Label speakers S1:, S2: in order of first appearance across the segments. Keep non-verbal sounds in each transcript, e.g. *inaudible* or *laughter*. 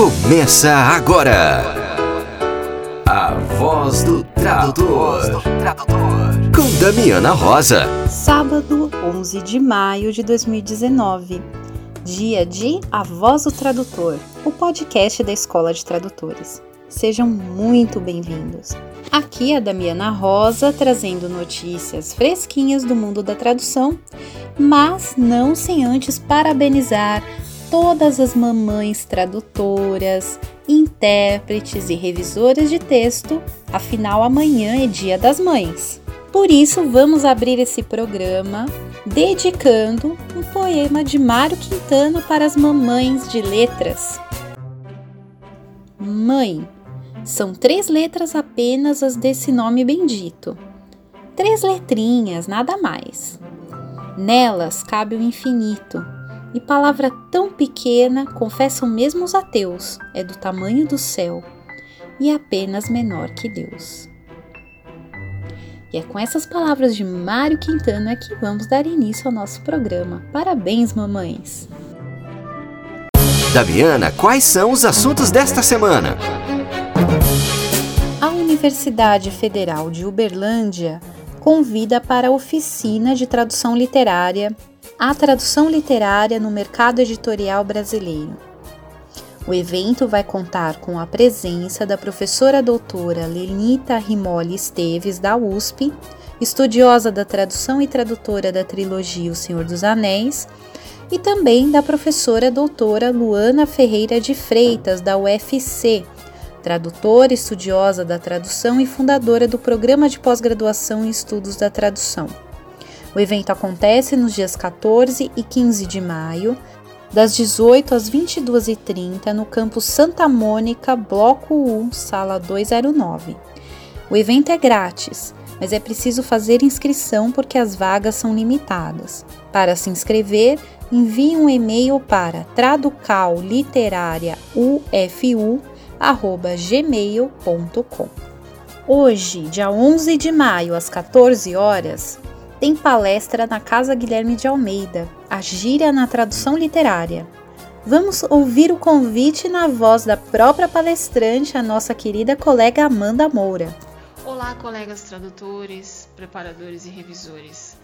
S1: Começa agora. A voz do tradutor. Com Damiana Rosa.
S2: Sábado, 11 de maio de 2019. Dia de A Voz do Tradutor, o podcast da Escola de Tradutores. Sejam muito bem-vindos. Aqui é a Damiana Rosa trazendo notícias fresquinhas do mundo da tradução, mas não sem antes parabenizar todas as mamães tradutoras, intérpretes e revisoras de texto, afinal amanhã é Dia das Mães. Por isso, vamos abrir esse programa dedicando um poema de Mário Quintana para as mamães de letras. Mãe, são três letras apenas as desse nome bendito. Três letrinhas, nada mais. Nelas cabe o infinito e palavra tão pequena, confessam mesmo os ateus, é do tamanho do céu e apenas menor que Deus. E é com essas palavras de Mário Quintana que vamos dar início ao nosso programa. Parabéns, mamães!
S1: Daviana, quais são os assuntos desta semana?
S2: A Universidade Federal de Uberlândia convida para a oficina de tradução literária a tradução literária no mercado editorial brasileiro. O evento vai contar com a presença da professora doutora Lenita Rimoli Esteves, da USP, estudiosa da tradução e tradutora da trilogia O Senhor dos Anéis, e também da professora doutora Luana Ferreira de Freitas, da UFC, tradutora, estudiosa da tradução e fundadora do Programa de Pós-Graduação em Estudos da Tradução. O evento acontece nos dias 14 e 15 de maio, das 18 às 22h30, no campus Santa Mônica, Bloco 1, Sala 209. O evento é grátis, mas é preciso fazer inscrição porque as vagas são limitadas. Para se inscrever, envie um e-mail para traducalliterariaufu@gmail.com. Hoje, dia 11 de maio, às 14 horas, tem palestra na Casa Guilherme de Almeida, a gíria na tradução literária. Vamos ouvir o convite na voz da própria palestrante, a nossa querida colega Amanda Moura.
S3: Olá, colegas tradutores, preparadores e revisores.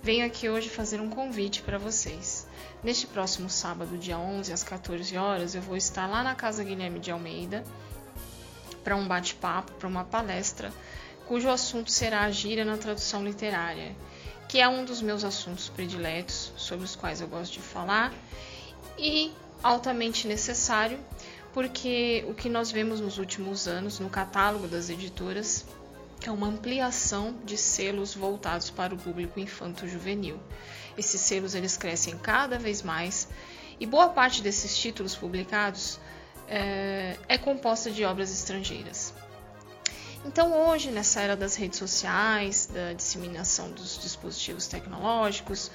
S3: Venho aqui hoje fazer um convite para vocês. Neste próximo sábado, dia 11, às 14 horas, eu vou estar lá na Casa Guilherme de Almeida para um bate-papo, para uma palestra cujo assunto será a gíria na tradução literária, que é um dos meus assuntos prediletos, sobre os quais eu gosto de falar, e altamente necessário, porque o que nós vemos nos últimos anos no catálogo das editoras é uma ampliação de selos voltados para o público infanto-juvenil. Esses selos eles crescem cada vez mais e boa parte desses títulos publicados é, é composta de obras estrangeiras. Então, hoje, nessa era das redes sociais, da disseminação dos dispositivos tecnológicos,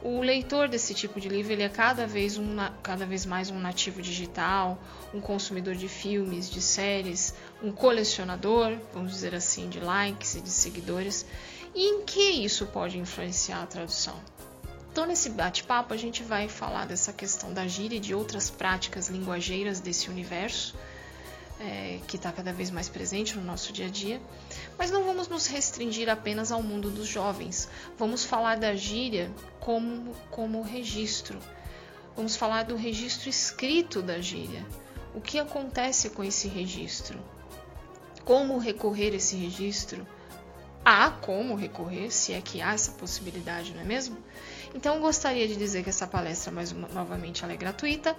S3: o leitor desse tipo de livro ele é cada vez, um, cada vez mais um nativo digital, um consumidor de filmes, de séries, um colecionador, vamos dizer assim, de likes e de seguidores. E em que isso pode influenciar a tradução? Então, nesse bate-papo, a gente vai falar dessa questão da gíria e de outras práticas linguageiras desse universo é, que está cada vez mais presente no nosso dia a dia. Mas não vamos nos restringir apenas ao mundo dos jovens. Vamos falar da gíria como, como registro. Vamos falar do registro escrito da gíria. O que acontece com esse registro? Como recorrer a esse registro? Há como recorrer, se é que há essa possibilidade, não é mesmo? Então, gostaria de dizer que essa palestra, mais uma, novamente, ela é gratuita.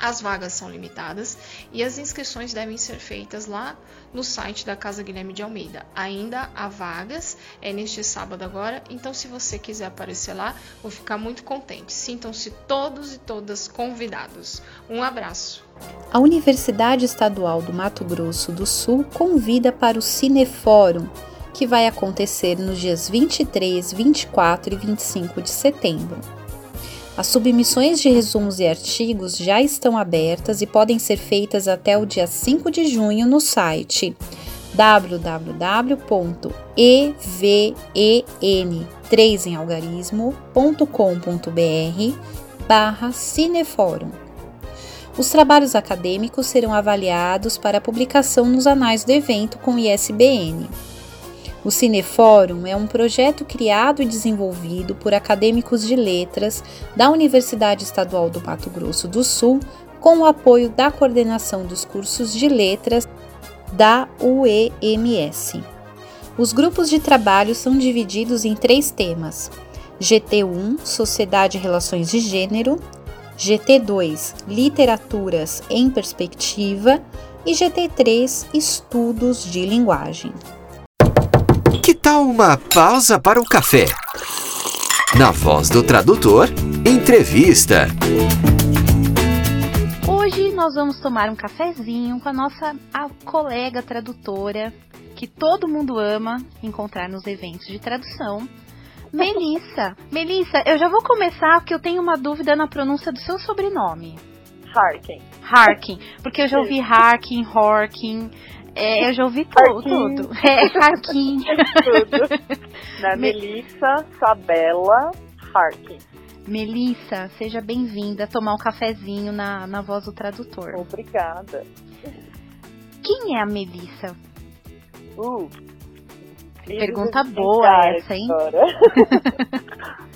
S3: As vagas são limitadas e as inscrições devem ser feitas lá no site da Casa Guilherme de Almeida. Ainda há vagas, é neste sábado agora, então se você quiser aparecer lá, vou ficar muito contente. Sintam-se todos e todas convidados. Um abraço.
S2: A Universidade Estadual do Mato Grosso do Sul convida para o Cinefórum, que vai acontecer nos dias 23, 24 e 25 de setembro. As submissões de resumos e artigos já estão abertas e podem ser feitas até o dia 5 de junho no site www.even3emalgarismo.com.br barra Cineforum. Os trabalhos acadêmicos serão avaliados para publicação nos anais do evento com ISBN. O Cinefórum é um projeto criado e desenvolvido por acadêmicos de letras da Universidade Estadual do Mato Grosso do Sul, com o apoio da coordenação dos cursos de letras da UEMS. Os grupos de trabalho são divididos em três temas: GT1 Sociedade e Relações de Gênero, GT2 Literaturas em Perspectiva e GT3 Estudos de Linguagem.
S1: Tal uma pausa para o café? Na voz do tradutor, entrevista.
S2: Hoje nós vamos tomar um cafezinho com a nossa a colega tradutora, que todo mundo ama encontrar nos eventos de tradução, Melissa. *laughs* Melissa, eu já vou começar porque eu tenho uma dúvida na pronúncia do seu sobrenome.
S4: Harkin.
S2: Harkin, porque eu já ouvi Harkin, Horkin, é, eu já ouvi tudo. tudo. *laughs* É, Harkin.
S4: tudo. Na Me... Melissa Sabela Harkin.
S2: Melissa, seja bem-vinda a tomar um cafezinho na, na voz do tradutor.
S4: Obrigada.
S2: Quem é a Melissa?
S4: Uh,
S2: Pergunta boa essa, hein?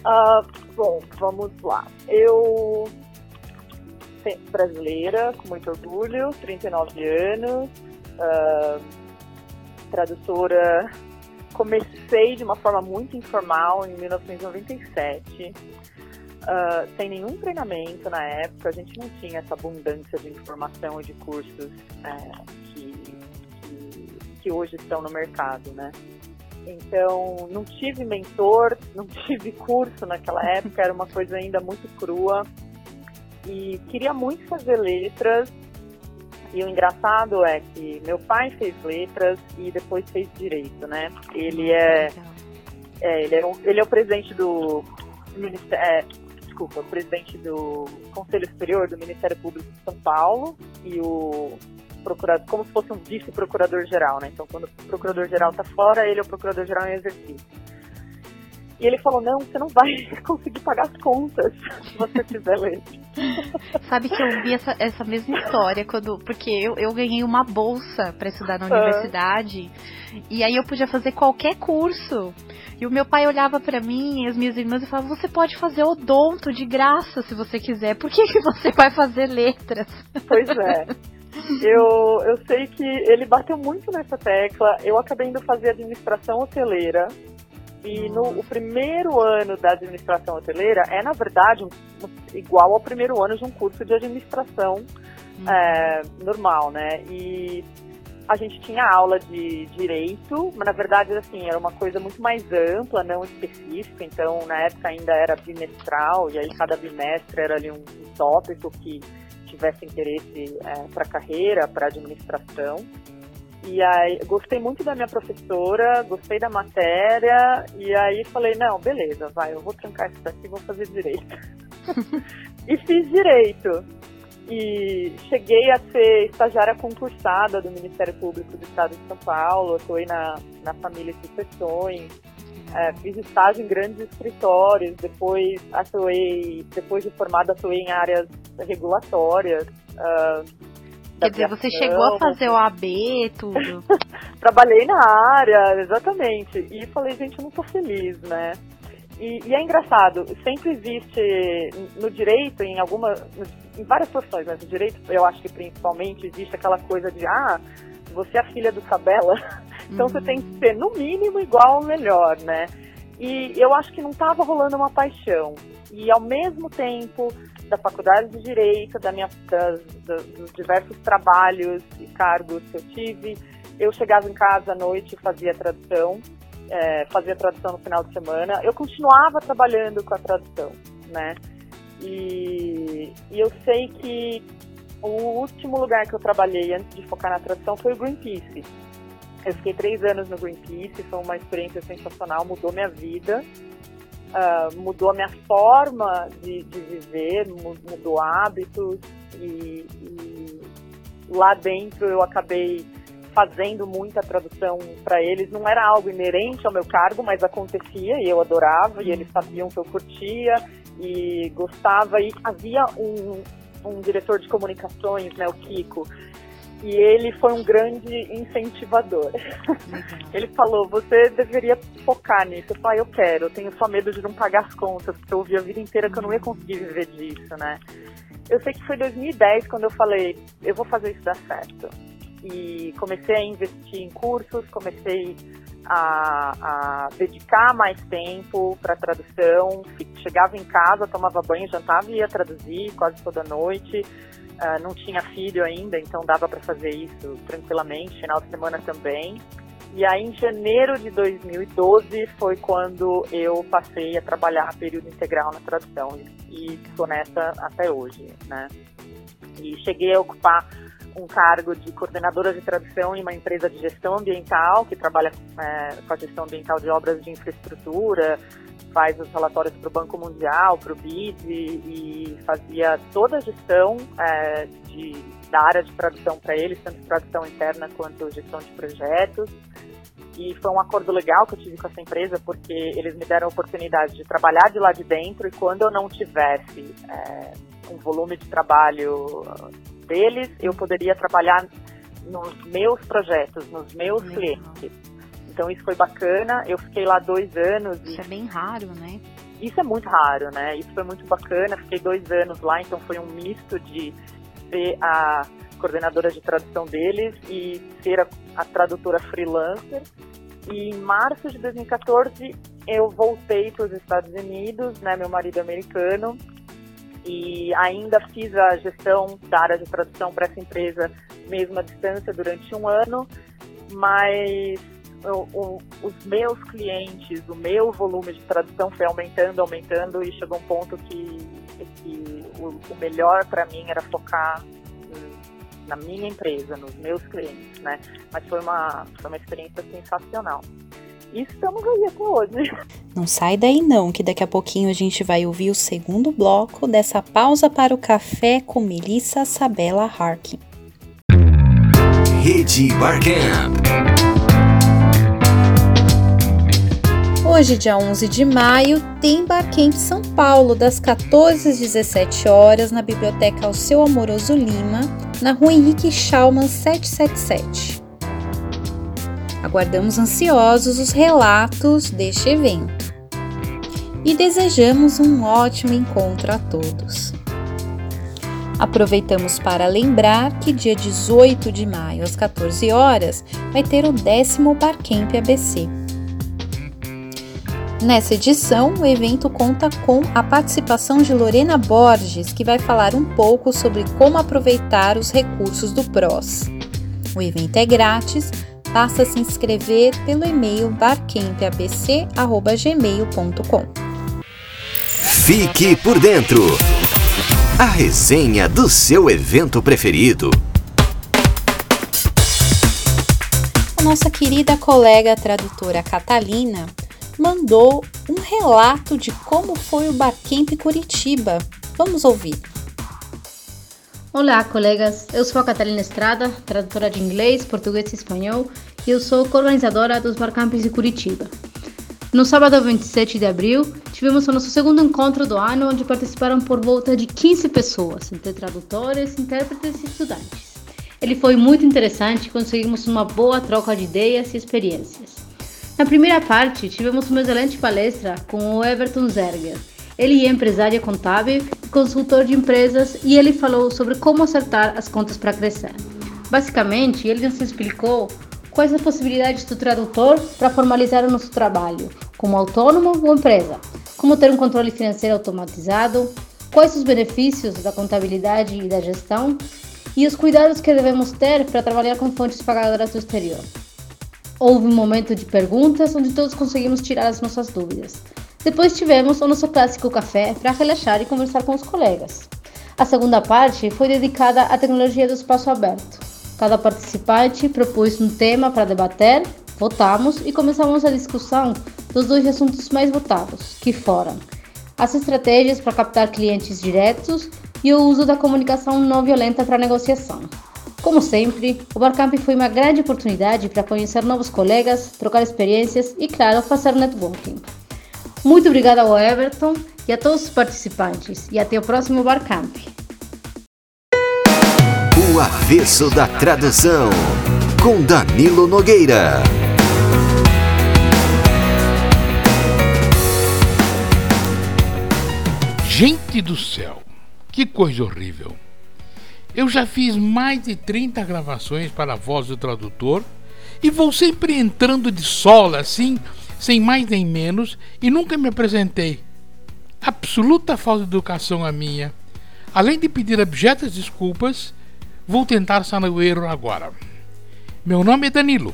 S4: uh, *laughs* bom, vamos lá. Eu brasileira, com muito orgulho, 39 anos, uh, tradutora. Comecei de uma forma muito informal em 1997, uh, sem nenhum treinamento na época. A gente não tinha essa abundância de informação e de cursos uh, que, que, que hoje estão no mercado, né? Então, não tive mentor, *laughs* não tive curso naquela época, era uma coisa ainda muito crua. E queria muito fazer letras. E o engraçado é que meu pai fez letras e depois fez direito, né? Ele é, é ele, é ele é o presidente do é, desculpa, o presidente do Conselho Superior do Ministério Público de São Paulo e o procurador, como se fosse um vice-procurador-geral, né? Então, quando o procurador-geral está fora, ele é o procurador-geral em exercício. E ele falou: não, você não vai *laughs* conseguir pagar as contas se você fizer ler.
S2: Sabe que eu vi essa, essa mesma história quando. Porque eu, eu ganhei uma bolsa para estudar na ah. universidade. E aí eu podia fazer qualquer curso. E o meu pai olhava para mim e as minhas irmãs e falava: Você pode fazer odonto de graça se você quiser. Por que, que você vai fazer letras?
S4: Pois é. *laughs* Eu, eu sei que ele bateu muito nessa tecla. Eu acabei indo fazer administração hoteleira. E no o primeiro ano da administração hoteleira é, na verdade, um, igual ao primeiro ano de um curso de administração hum. é, normal, né? E a gente tinha aula de direito, mas na verdade, assim, era uma coisa muito mais ampla, não específica. Então, na época ainda era bimestral, e aí cada bimestre era ali um tópico que tivesse interesse é, para carreira, para administração. E aí, gostei muito da minha professora, gostei da matéria, e aí falei, não, beleza, vai, eu vou trancar isso daqui vou fazer direito. *laughs* e fiz direito. E cheguei a ser estagiária concursada do Ministério Público do Estado de São Paulo, atuei na, na família Sucessões, é, fiz estágio em grandes escritórios, depois atuei, depois de formada, atuei em áreas regulatórias. Uh,
S2: Quer dizer, você chegou a fazer o AB, tudo? *laughs*
S4: Trabalhei na área, exatamente. E falei, gente, eu não tô feliz, né? E, e, é engraçado, sempre existe no direito, em alguma, em várias profissões, mas no direito eu acho que principalmente existe aquela coisa de ah, você é a filha do Sabela, *laughs* então uhum. você tem que ser no mínimo igual ou melhor, né? E eu acho que não estava rolando uma paixão. E ao mesmo tempo, da faculdade de Direito, da minha, dos diversos trabalhos e cargos que eu tive, eu chegava em casa à noite e fazia tradução, é, fazia tradução no final de semana. Eu continuava trabalhando com a tradução, né? E, e eu sei que o último lugar que eu trabalhei antes de focar na tradução foi o Greenpeace. Eu fiquei três anos no Greenpeace, foi uma experiência sensacional, mudou minha vida, uh, mudou a minha forma de, de viver, mudou hábitos e, e, lá dentro eu acabei fazendo muita tradução para eles. Não era algo inerente ao meu cargo, mas acontecia e eu adorava e eles sabiam que eu curtia e gostava e havia um, um diretor de comunicações, né, o Kiko, e ele foi um grande incentivador. *laughs* ele falou: você deveria focar nisso. Eu falei: eu quero, eu tenho só medo de não pagar as contas, porque eu ouvi a vida inteira que eu não ia conseguir viver disso, né? Eu sei que foi 2010 quando eu falei: eu vou fazer isso dar certo. E comecei a investir em cursos, comecei a, a dedicar mais tempo para tradução. Chegava em casa, tomava banho, jantava e ia traduzir quase toda noite Uh, não tinha filho ainda, então dava para fazer isso tranquilamente, final de semana também. E aí, em janeiro de 2012, foi quando eu passei a trabalhar período integral na tradução e estou nessa até hoje, né? E cheguei a ocupar um cargo de coordenadora de tradução em uma empresa de gestão ambiental que trabalha é, com a gestão ambiental de obras de infraestrutura, faz os relatórios para o Banco Mundial, para o BID e, e, fazia toda a gestão é, de, da área de tradução para eles, tanto tradução interna quanto gestão de projetos. E foi um acordo legal que eu tive com essa empresa, porque eles me deram a oportunidade de trabalhar de lá de dentro e quando eu não tivesse é, um volume de trabalho deles, eu poderia trabalhar nos meus projetos, nos meus clientes. Então isso foi bacana. Eu fiquei lá dois anos.
S2: Isso e... é bem raro, né?
S4: Isso é muito raro, né? Isso foi muito bacana. Fiquei dois anos lá, então foi um misto de ser a coordenadora de tradução deles e ser a, a tradutora freelancer. E em março de 2014 eu voltei para os Estados Unidos, né? Meu marido é americano e ainda fiz a gestão da área de tradução para essa empresa mesmo à distância durante um ano, mas o, o, os meus clientes, o meu volume de tradução foi aumentando, aumentando e chegou um ponto que, que o, o melhor para mim era focar na minha empresa, nos meus clientes, né? Mas foi uma, foi uma experiência sensacional. E estamos aí até hoje. *laughs*
S2: Não sai daí não, que daqui a pouquinho a gente vai ouvir o segundo bloco dessa pausa para o café com Melissa Sabela Harkin.
S1: Rede Barcamp.
S2: Hoje, dia 11 de maio, tem Barcamp São Paulo, das 14 às 17 horas, na Biblioteca Alceu Amoroso Lima, na rua Henrique Schaumann 777. Aguardamos ansiosos os relatos deste evento e desejamos um ótimo encontro a todos. Aproveitamos para lembrar que dia 18 de maio, às 14 horas, vai ter o décimo Barcamp ABC Nessa edição, o evento conta com a participação de Lorena Borges, que vai falar um pouco sobre como aproveitar os recursos do PROS. O evento é grátis, basta se inscrever pelo e-mail barcampabc.gmail.com.
S1: Fique por dentro! A resenha do seu evento preferido.
S2: A nossa querida colega tradutora Catalina mandou um relato de como foi o Barcamp Curitiba. Vamos ouvir.
S5: Olá, colegas. Eu sou a Catalina Estrada, tradutora de inglês, português e espanhol, e eu sou co-organizadora dos Barcamps de Curitiba. No sábado 27 de abril, tivemos o nosso segundo encontro do ano, onde participaram por volta de 15 pessoas, entre tradutores, intérpretes e estudantes. Ele foi muito interessante conseguimos uma boa troca de ideias e experiências. Na primeira parte, tivemos uma excelente palestra com o Everton Zerger. Ele é empresário contábil e consultor de empresas e ele falou sobre como acertar as contas para crescer. Basicamente, ele nos explicou quais as possibilidades do tradutor para formalizar o nosso trabalho, como autônomo ou empresa, como ter um controle financeiro automatizado, quais os benefícios da contabilidade e da gestão e os cuidados que devemos ter para trabalhar com fontes pagadoras do exterior. Houve um momento de perguntas onde todos conseguimos tirar as nossas dúvidas. Depois tivemos o nosso clássico café para relaxar e conversar com os colegas. A segunda parte foi dedicada à tecnologia do espaço aberto. Cada participante propôs um tema para debater, votamos e começamos a discussão dos dois assuntos mais votados, que foram as estratégias para captar clientes diretos e o uso da comunicação não violenta para negociação. Como sempre, o Barcamp foi uma grande oportunidade para conhecer novos colegas, trocar experiências e, claro, fazer networking. Muito obrigada ao Everton e a todos os participantes e até o próximo Barcamp.
S1: O Avesso da Tradução, com Danilo Nogueira.
S6: Gente do céu, que coisa horrível! Eu já fiz mais de 30 gravações para a voz do tradutor e vou sempre entrando de sola assim, sem mais nem menos, e nunca me apresentei. Absoluta falta de educação a minha. Além de pedir abjetas desculpas, vou tentar sanar o erro agora. Meu nome é Danilo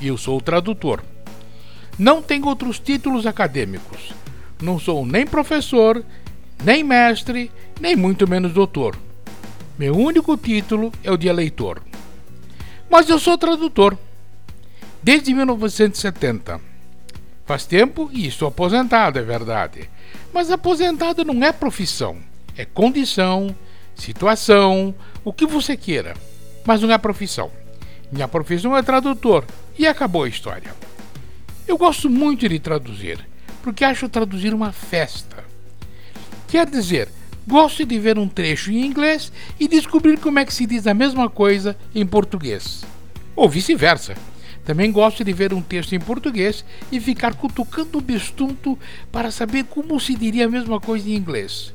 S6: e eu sou o tradutor. Não tenho outros títulos acadêmicos. Não sou nem professor, nem mestre, nem muito menos doutor. Meu único título é o de eleitor. Mas eu sou tradutor. Desde 1970. Faz tempo e estou aposentado, é verdade. Mas aposentado não é profissão. É condição, situação, o que você queira. Mas não é profissão. Minha profissão é tradutor e acabou a história. Eu gosto muito de traduzir, porque acho traduzir uma festa. Quer dizer, gosto de ver um trecho em inglês e descobrir como é que se diz a mesma coisa em português. Ou vice-versa. Também gosto de ver um texto em português e ficar cutucando o bestunto para saber como se diria a mesma coisa em inglês.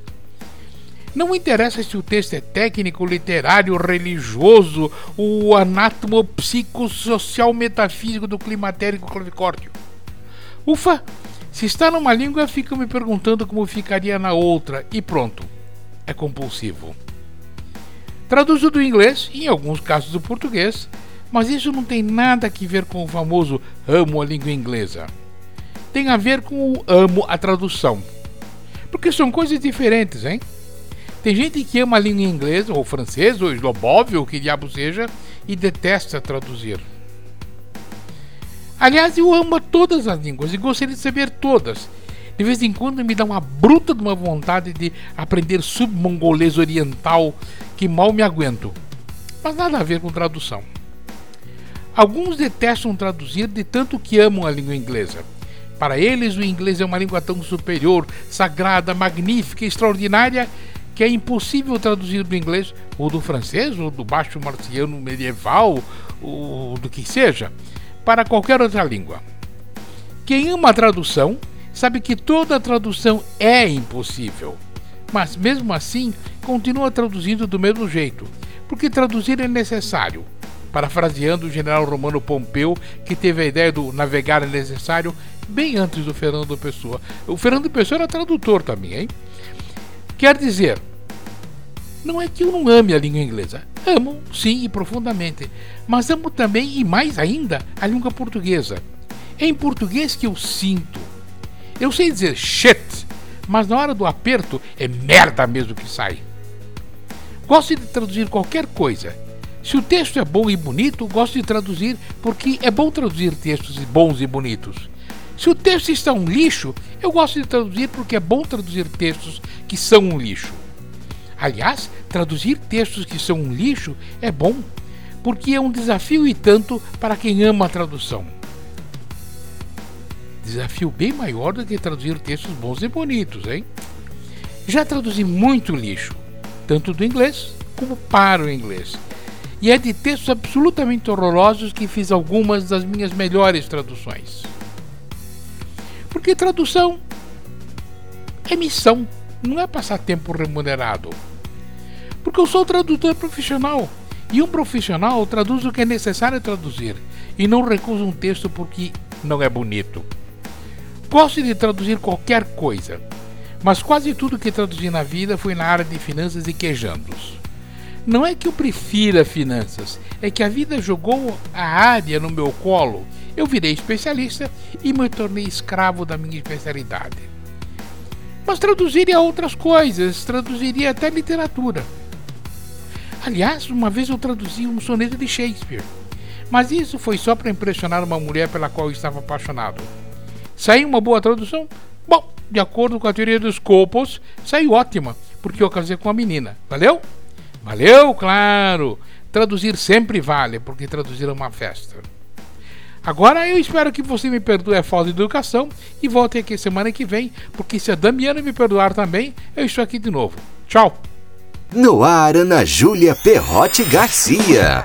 S6: Não interessa se o texto é técnico, literário, religioso, o anátomo psicossocial metafísico do climatérico clavicórdio. Ufa! Se está numa língua, fica me perguntando como ficaria na outra e pronto. É compulsivo. Traduzo do inglês e em alguns casos do português, mas isso não tem nada a ver com o famoso amo a língua inglesa. Tem a ver com o amo a tradução. Porque são coisas diferentes, hein? Tem gente que ama a língua inglesa, ou francês, ou eslovônico, ou que diabo seja, e detesta traduzir. Aliás, eu amo todas as línguas e gostaria de saber todas. De vez em quando me dá uma bruta de uma vontade de aprender submongolês oriental que mal me aguento. Mas nada a ver com tradução. Alguns detestam traduzir de tanto que amam a língua inglesa. Para eles, o inglês é uma língua tão superior, sagrada, magnífica, extraordinária que é impossível traduzir do inglês ou do francês ou do baixo marciano medieval ou do que seja para qualquer outra língua. Quem ama a tradução sabe que toda tradução é impossível, mas mesmo assim continua traduzindo do mesmo jeito, porque traduzir é necessário. Parafraseando o general romano Pompeu, que teve a ideia do navegar é necessário bem antes do Fernando Pessoa. O Fernando Pessoa era tradutor também, hein? Quer dizer, não é que eu não ame a língua inglesa. Amo, sim, e profundamente. Mas amo também, e mais ainda, a língua portuguesa. É em português que eu sinto. Eu sei dizer shit, mas na hora do aperto é merda mesmo que sai. Gosto de traduzir qualquer coisa. Se o texto é bom e bonito, gosto de traduzir porque é bom traduzir textos bons e bonitos. Se o texto está um lixo, eu gosto de traduzir porque é bom traduzir textos que são um lixo. Aliás, traduzir textos que são um lixo é bom, porque é um desafio e tanto para quem ama a tradução. Desafio bem maior do que traduzir textos bons e bonitos, hein? Já traduzi muito lixo, tanto do inglês como para o inglês. E é de textos absolutamente horrorosos que fiz algumas das minhas melhores traduções. Porque tradução é missão, não é passatempo remunerado. Porque eu sou tradutor profissional. E um profissional traduz o que é necessário traduzir e não recusa um texto porque não é bonito. Gosto de traduzir qualquer coisa, mas quase tudo que traduzi na vida foi na área de finanças e quejandos. Não é que eu prefira finanças, é que a vida jogou a área no meu colo. Eu virei especialista e me tornei escravo da minha especialidade. Mas traduziria outras coisas, traduziria até literatura. Aliás, uma vez eu traduzi um soneto de Shakespeare, mas isso foi só para impressionar uma mulher pela qual eu estava apaixonado. Saiu uma boa tradução? Bom, de acordo com a teoria dos copos, saiu ótima, porque eu casei com a menina. Valeu? Valeu, claro! Traduzir sempre vale, porque traduzir é uma festa. Agora eu espero que você me perdoe a falta de educação e volte aqui semana que vem, porque se a Damiana me perdoar também, eu estou aqui de novo. Tchau!
S1: No ar, Ana Júlia Perrote Garcia.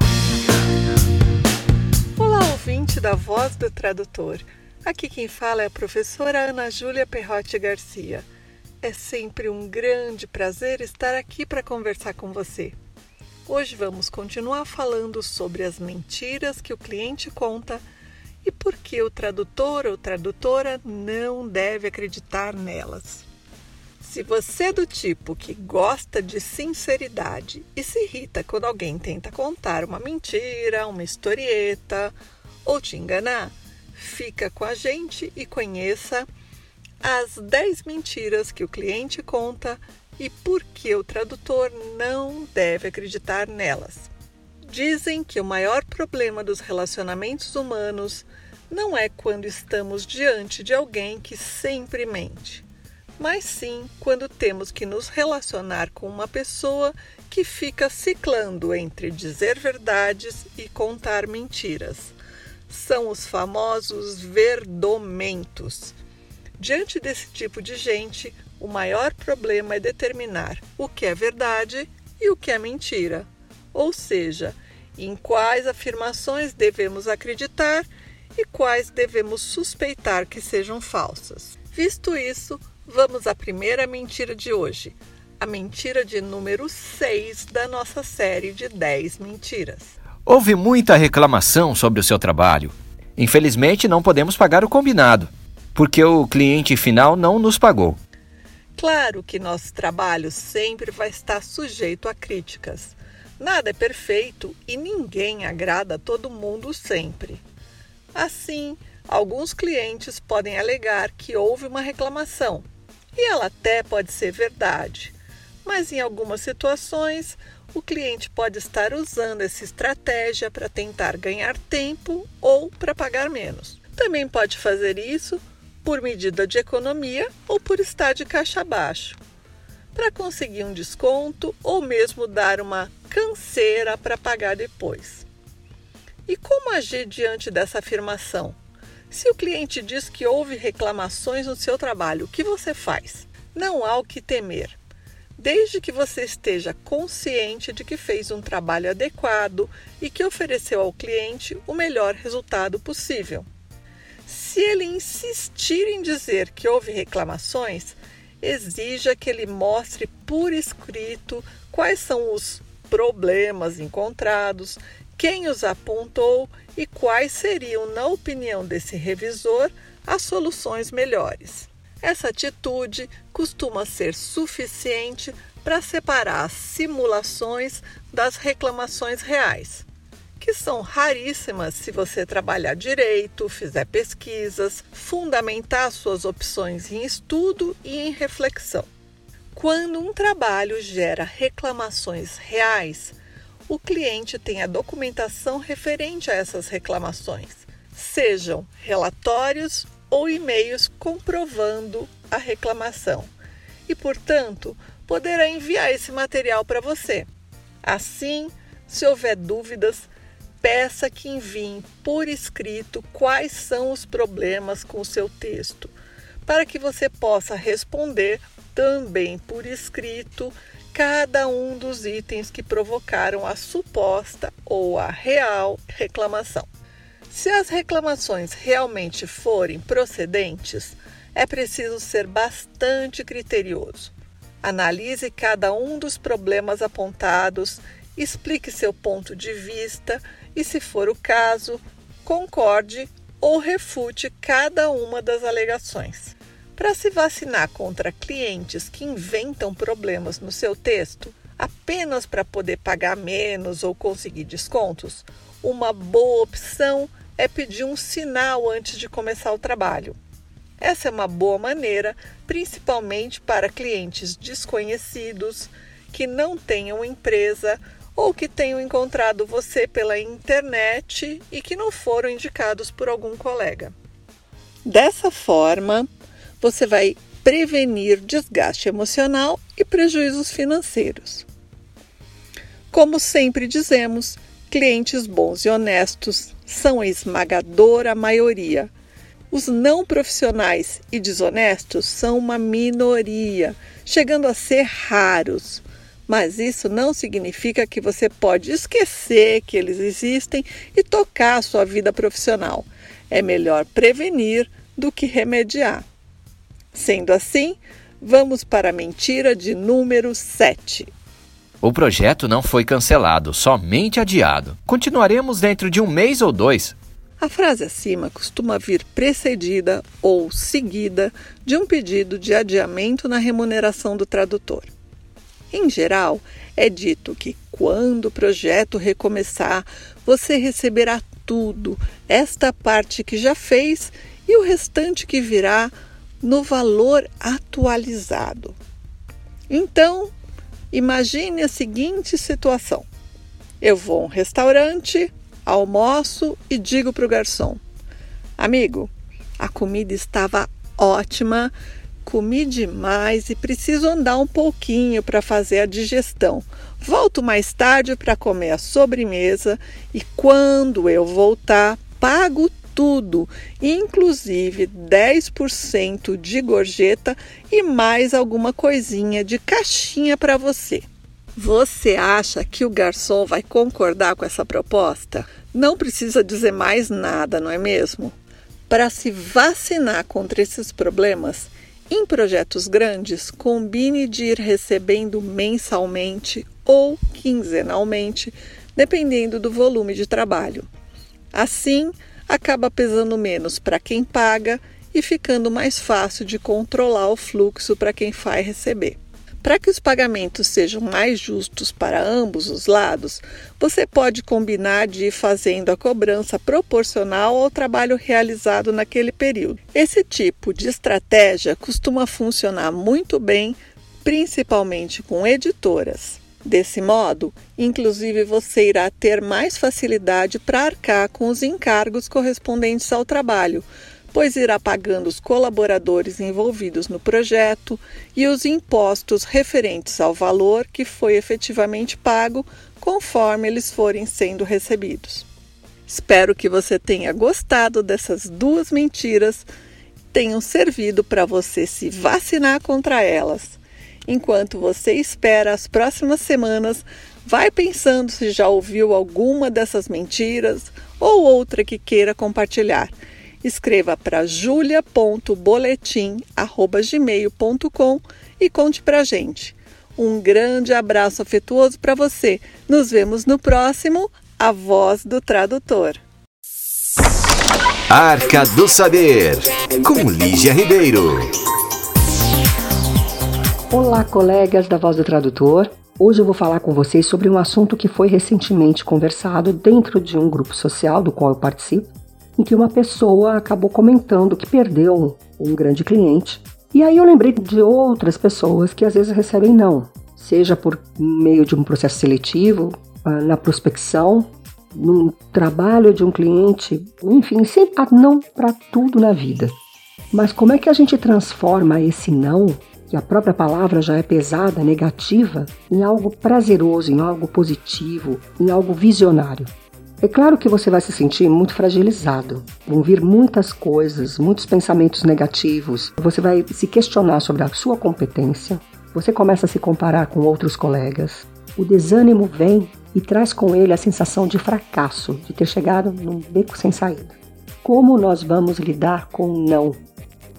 S7: Olá, ouvinte da Voz do Tradutor. Aqui quem fala é a professora Ana Júlia Perrote Garcia. É sempre um grande prazer estar aqui para conversar com você. Hoje vamos continuar falando sobre as mentiras que o cliente conta e por que o tradutor ou tradutora não deve acreditar nelas. Se você é do tipo que gosta de sinceridade e se irrita quando alguém tenta contar uma mentira, uma historieta ou te enganar, fica com a gente e conheça as 10 mentiras que o cliente conta e por que o tradutor não deve acreditar nelas. Dizem que o maior problema dos relacionamentos humanos não é quando estamos diante de alguém que sempre mente mas sim quando temos que nos relacionar com uma pessoa que fica ciclando entre dizer verdades e contar mentiras. São os famosos verdomentos. Diante desse tipo de gente, o maior problema é determinar o que é verdade e o que é mentira, ou seja, em quais afirmações devemos acreditar e quais devemos suspeitar que sejam falsas. Visto isso, Vamos à primeira mentira de hoje, a mentira de número 6 da nossa série de 10 mentiras.
S8: Houve muita reclamação sobre o seu trabalho. Infelizmente, não podemos pagar o combinado, porque o cliente final não nos pagou.
S7: Claro que nosso trabalho sempre vai estar sujeito a críticas. Nada é perfeito e ninguém agrada a todo mundo sempre. Assim, alguns clientes podem alegar que houve uma reclamação e ela até pode ser verdade, mas em algumas situações o cliente pode estar usando essa estratégia para tentar ganhar tempo ou para pagar menos. Também pode fazer isso por medida de economia ou por estar de caixa baixo, para conseguir um desconto ou mesmo dar uma canseira para pagar depois. E como agir diante dessa afirmação? Se o cliente diz que houve reclamações no seu trabalho, o que você faz? Não há o que temer. Desde que você esteja consciente de que fez um trabalho adequado e que ofereceu ao cliente o melhor resultado possível. Se ele insistir em dizer que houve reclamações, exija que ele mostre por escrito quais são os problemas encontrados, quem os apontou e quais seriam, na opinião desse revisor, as soluções melhores. Essa atitude costuma ser suficiente para separar as simulações das reclamações reais, que são raríssimas se você trabalhar direito, fizer pesquisas, fundamentar suas opções em estudo e em reflexão. Quando um trabalho gera reclamações reais, o cliente tem a documentação referente a essas reclamações, sejam relatórios ou e-mails comprovando a reclamação, e, portanto, poderá enviar esse material para você. Assim, se houver dúvidas, peça que enviem por escrito quais são os problemas com o seu texto, para que você possa responder também por escrito cada um dos itens que provocaram a suposta ou a real reclamação. Se as reclamações realmente forem procedentes, é preciso ser bastante criterioso. Analise cada um dos problemas apontados, explique seu ponto de vista e, se for o caso, concorde ou refute cada uma das alegações. Para se vacinar contra clientes que inventam problemas no seu texto apenas para poder pagar menos ou conseguir descontos, uma boa opção é pedir um sinal antes de começar o trabalho. Essa é uma boa maneira, principalmente para clientes desconhecidos que não tenham empresa ou que tenham encontrado você pela internet e que não foram indicados por algum colega. Dessa forma, você vai prevenir desgaste emocional e prejuízos financeiros. Como sempre dizemos, clientes bons e honestos são a esmagadora maioria. Os não profissionais e desonestos são uma minoria, chegando a ser raros. Mas isso não significa que você pode esquecer que eles existem e tocar a sua vida profissional. É melhor prevenir do que remediar. Sendo assim, vamos para a mentira de número 7.
S8: O projeto não foi cancelado, somente adiado. Continuaremos dentro de um mês ou dois.
S7: A frase acima costuma vir precedida ou seguida de um pedido de adiamento na remuneração do tradutor. Em geral, é dito que quando o projeto recomeçar, você receberá tudo, esta parte que já fez e o restante que virá no valor atualizado. Então, imagine a seguinte situação: eu vou a um restaurante, almoço e digo para o garçom: Amigo, a comida estava ótima, comi demais e preciso andar um pouquinho para fazer a digestão. Volto mais tarde para comer a sobremesa e quando eu voltar, pago tudo, inclusive 10% de gorjeta e mais alguma coisinha de caixinha para você. Você acha que o garçom vai concordar com essa proposta? Não precisa dizer mais nada, não é mesmo? Para se vacinar contra esses problemas, em projetos grandes, combine de ir recebendo mensalmente ou quinzenalmente, dependendo do volume de trabalho. Assim, acaba pesando menos para quem paga e ficando mais fácil de controlar o fluxo para quem vai receber. Para que os pagamentos sejam mais justos para ambos os lados, você pode combinar de ir fazendo a cobrança proporcional ao trabalho realizado naquele período. Esse tipo de estratégia costuma funcionar muito bem, principalmente com editoras. Desse modo, inclusive você irá ter mais facilidade para arcar com os encargos correspondentes ao trabalho, pois irá pagando os colaboradores envolvidos no projeto e os impostos referentes ao valor que foi efetivamente pago conforme eles forem sendo recebidos. Espero que você tenha gostado dessas duas mentiras, tenham servido para você se vacinar contra elas Enquanto você espera as próximas semanas, vai pensando se já ouviu alguma dessas mentiras ou outra que queira compartilhar. Escreva para julia.boletim@gmail.com e conte pra gente. Um grande abraço afetuoso para você. Nos vemos no próximo A Voz do Tradutor.
S1: Arca do Saber, com Lígia Ribeiro.
S9: Olá, colegas da Voz do Tradutor. Hoje eu vou falar com vocês sobre um assunto que foi recentemente conversado dentro de um grupo social do qual eu participo, em que uma pessoa acabou comentando que perdeu um grande cliente. E aí eu lembrei de outras pessoas que às vezes recebem não, seja por meio de um processo seletivo, ah, na prospecção, num trabalho de um cliente, enfim, sempre há não para tudo na vida. Mas como é que a gente transforma esse não que a própria palavra já é pesada, negativa, em algo prazeroso, em algo positivo, em algo visionário. É claro que você vai se sentir muito fragilizado, vão vir muitas coisas, muitos pensamentos negativos, você vai se questionar sobre a sua competência, você começa a se comparar com outros colegas, o desânimo vem e traz com ele a sensação de fracasso, de ter chegado num beco sem saída. Como nós vamos lidar com o não,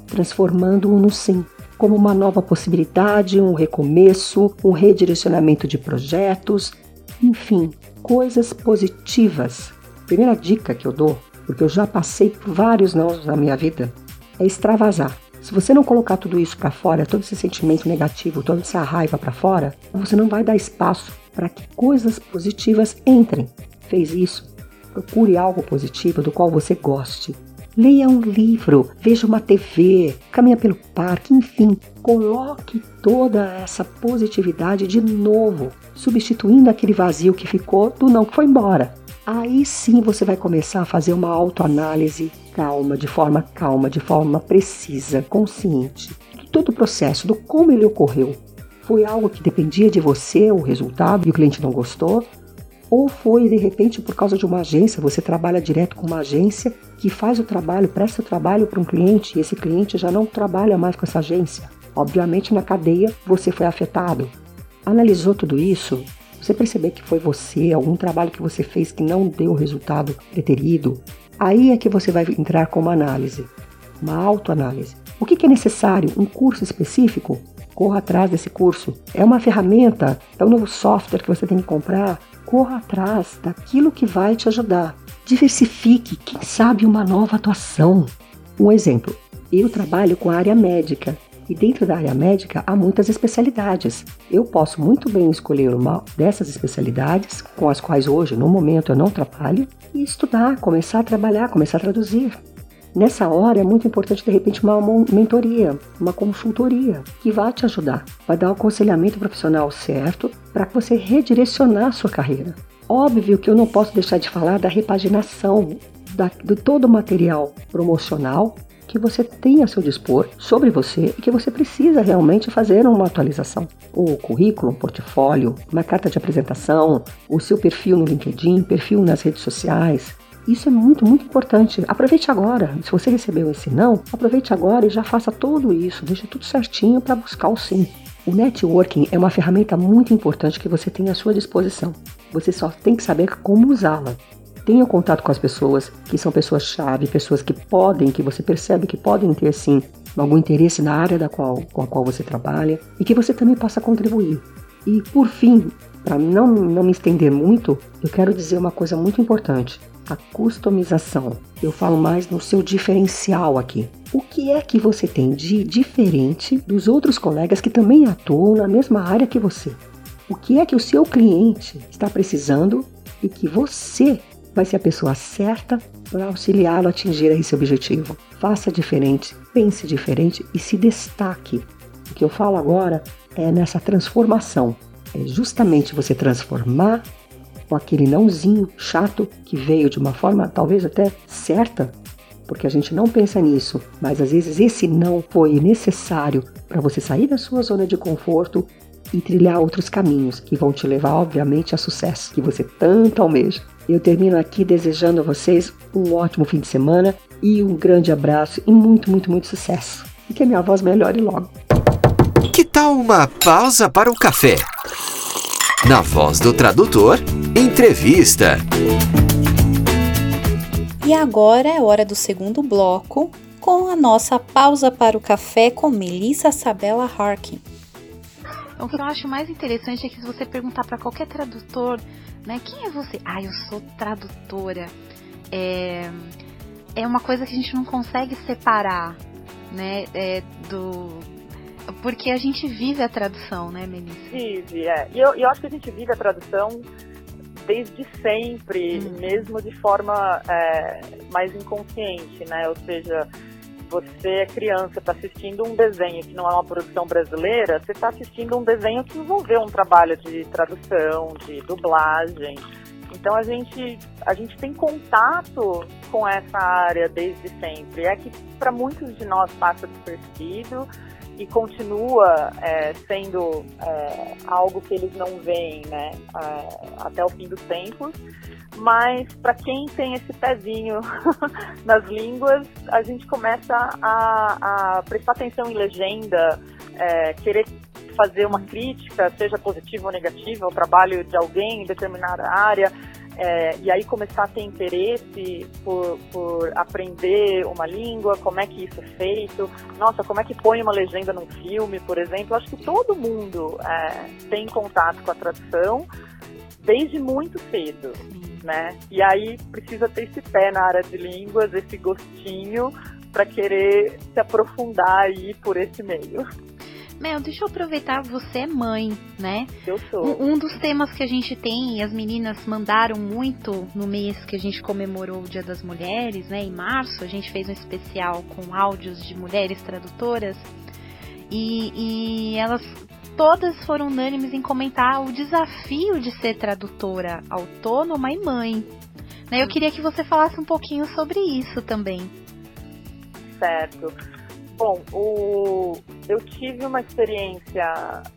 S9: transformando-o no sim? Como uma nova possibilidade, um recomeço, um redirecionamento de projetos, enfim, coisas positivas. Primeira dica que eu dou, porque eu já passei por vários não na minha vida, é extravasar. Se você não colocar tudo isso para fora, todo esse sentimento negativo, toda essa raiva para fora, você não vai dar espaço para que coisas positivas entrem. Fez isso? Procure algo positivo do qual você goste. Leia um livro, veja uma TV, caminha pelo parque, enfim, coloque toda essa positividade de novo, substituindo aquele vazio que ficou do não que foi embora. Aí sim você vai começar a fazer uma autoanálise calma, de forma calma, de forma precisa, consciente. De todo o processo, do como ele ocorreu. Foi algo que dependia de você, o resultado, e o cliente não gostou? Ou foi de repente por causa de uma agência, você trabalha direto com uma agência que faz o trabalho, presta o trabalho para um cliente e esse cliente já não trabalha mais com essa agência. Obviamente na cadeia você foi afetado. Analisou tudo isso? Você perceber que foi você, algum trabalho que você fez que não deu o resultado preterido? Aí é que você vai entrar com uma análise, uma autoanálise. O que é necessário? Um curso específico? Corra atrás desse curso. É uma ferramenta? É um novo software que você tem que comprar? Corra atrás daquilo que vai te ajudar. Diversifique, quem sabe, uma nova atuação. Um exemplo: eu trabalho com a área médica e dentro da área médica há muitas especialidades. Eu posso muito bem escolher uma dessas especialidades, com as quais hoje, no momento, eu não trabalho, e estudar, começar a trabalhar, começar a traduzir. Nessa hora é muito importante, de repente, uma mentoria, uma consultoria que vai te ajudar, vai dar o aconselhamento profissional certo para você redirecionar a sua carreira. Óbvio que eu não posso deixar de falar da repaginação da, de todo o material promocional que você tem a seu dispor sobre você e que você precisa realmente fazer uma atualização. O currículo, um portfólio, uma carta de apresentação, o seu perfil no LinkedIn, perfil nas redes sociais. Isso é muito, muito importante. Aproveite agora. Se você recebeu esse não, aproveite agora e já faça tudo isso. Deixe tudo certinho para buscar o sim. O networking é uma ferramenta muito importante que você tem à sua disposição. Você só tem que saber como usá-la tenha contato com as pessoas que são pessoas-chave, pessoas que podem, que você percebe que podem ter sim algum interesse na área da qual, com a qual você trabalha e que você também possa contribuir. E por fim, para não, não me estender muito, eu quero dizer uma coisa muito importante: a customização. Eu falo mais no seu diferencial aqui. O que é que você tem de diferente dos outros colegas que também atuam na mesma área que você? O que é que o seu cliente está precisando e que você vai ser a pessoa certa para auxiliá-lo a atingir esse objetivo. Faça diferente, pense diferente e se destaque. O que eu falo agora é nessa transformação. É justamente você transformar com aquele nãozinho chato que veio de uma forma talvez até certa, porque a gente não pensa nisso, mas às vezes esse não foi necessário para você sair da sua zona de conforto e trilhar outros caminhos que vão te levar, obviamente, a sucesso que você tanto almeja. Eu termino aqui desejando a vocês um ótimo fim de semana e um grande abraço e muito, muito, muito sucesso. E que a minha voz melhore logo.
S1: Que tal uma pausa para o café? Na voz do tradutor, entrevista.
S2: E agora é hora do segundo bloco com a nossa pausa para o café com Melissa Sabella Harkin.
S5: O que eu acho mais interessante é que se você perguntar para qualquer tradutor, né, quem é você? Ah, eu sou tradutora. É, é uma coisa que a gente não consegue separar, né, é, do porque a gente vive a tradução, né, Melissa?
S4: Vive, é. E eu, eu acho que a gente vive a tradução desde sempre, hum. mesmo de forma é, mais inconsciente, né? Ou seja, você é criança, está assistindo um desenho que não é uma produção brasileira, você está assistindo um desenho que envolveu um trabalho de tradução, de dublagem. Então a gente, a gente tem contato com essa área desde sempre. É que para muitos de nós passa despercebido e continua é, sendo é, algo que eles não veem né, é, até o fim dos tempos. Mas para quem tem esse pezinho *laughs* nas línguas, a gente começa a, a prestar atenção em legenda, é, querer fazer uma crítica, seja positiva ou negativa, ao trabalho de alguém em determinada área. É, e aí começar a ter interesse por, por aprender uma língua, como é que isso é feito, nossa, como é que põe uma legenda num filme, por exemplo. Acho que todo mundo é, tem contato com a tradução desde muito cedo, né? E aí precisa ter esse pé na área de línguas, esse gostinho para querer se aprofundar aí por esse meio.
S5: Mel, deixa eu aproveitar, você é mãe, né?
S4: Eu sou.
S5: Um, um, dos temas que a gente tem, e as meninas mandaram muito no mês que a gente comemorou o Dia das Mulheres, né? Em março, a gente fez um especial com áudios de mulheres tradutoras. E, e elas todas foram unânimes em comentar o desafio de ser tradutora autônoma e mãe. Né? Eu queria que você falasse um pouquinho sobre isso também.
S4: Certo. Bom, o, eu tive uma experiência